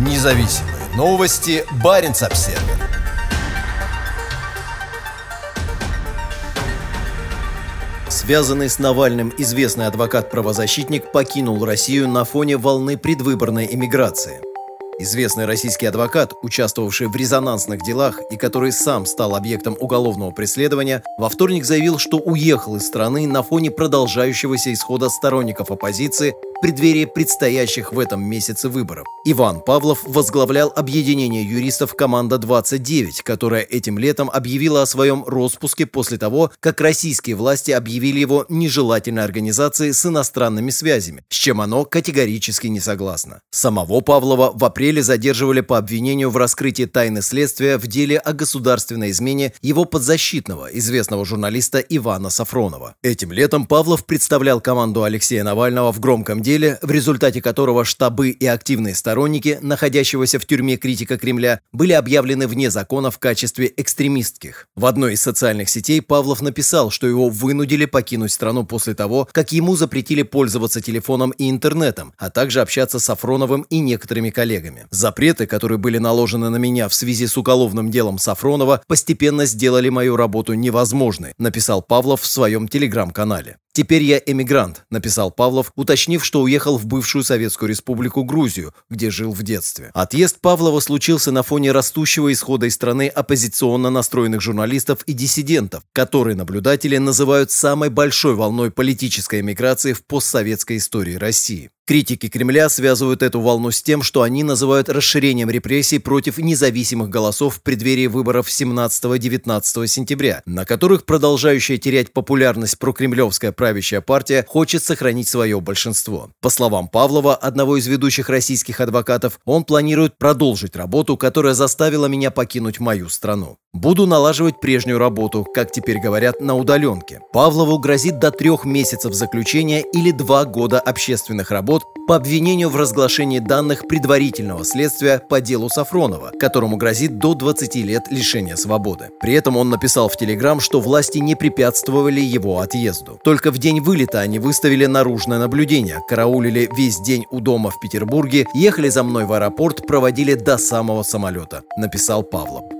Независимые новости. Барин обсерва Связанный с Навальным известный адвокат-правозащитник покинул Россию на фоне волны предвыборной эмиграции. Известный российский адвокат, участвовавший в резонансных делах и который сам стал объектом уголовного преследования, во вторник заявил, что уехал из страны на фоне продолжающегося исхода сторонников оппозиции преддверии предстоящих в этом месяце выборов. Иван Павлов возглавлял объединение юристов «Команда 29», которая этим летом объявила о своем распуске после того, как российские власти объявили его нежелательной организацией с иностранными связями, с чем оно категорически не согласно. Самого Павлова в апреле задерживали по обвинению в раскрытии тайны следствия в деле о государственной измене его подзащитного, известного журналиста Ивана Сафронова. Этим летом Павлов представлял команду Алексея Навального в громком деле деле, в результате которого штабы и активные сторонники, находящегося в тюрьме критика Кремля, были объявлены вне закона в качестве экстремистских. В одной из социальных сетей Павлов написал, что его вынудили покинуть страну после того, как ему запретили пользоваться телефоном и интернетом, а также общаться с Сафроновым и некоторыми коллегами. Запреты, которые были наложены на меня в связи с уголовным делом Сафронова, постепенно сделали мою работу невозможной, написал Павлов в своем телеграм-канале. «Теперь я эмигрант», — написал Павлов, уточнив, что уехал в бывшую Советскую Республику Грузию, где жил в детстве. Отъезд Павлова случился на фоне растущего исхода из страны оппозиционно настроенных журналистов и диссидентов, которые наблюдатели называют самой большой волной политической эмиграции в постсоветской истории России. Критики Кремля связывают эту волну с тем, что они называют расширением репрессий против независимых голосов в преддверии выборов 17-19 сентября, на которых продолжающая терять популярность прокремлевская правящая партия хочет сохранить свое большинство. По словам Павлова, одного из ведущих российских адвокатов, он планирует продолжить работу, которая заставила меня покинуть мою страну. Буду налаживать прежнюю работу, как теперь говорят, на удаленке. Павлову грозит до трех месяцев заключения или два года общественных работ по обвинению в разглашении данных предварительного следствия по делу Сафронова, которому грозит до 20 лет лишения свободы. При этом он написал в Телеграм, что власти не препятствовали его отъезду. Только в день вылета они выставили наружное наблюдение, караулили весь день у дома в Петербурге, ехали за мной в аэропорт, проводили до самого самолета, написал Павлов.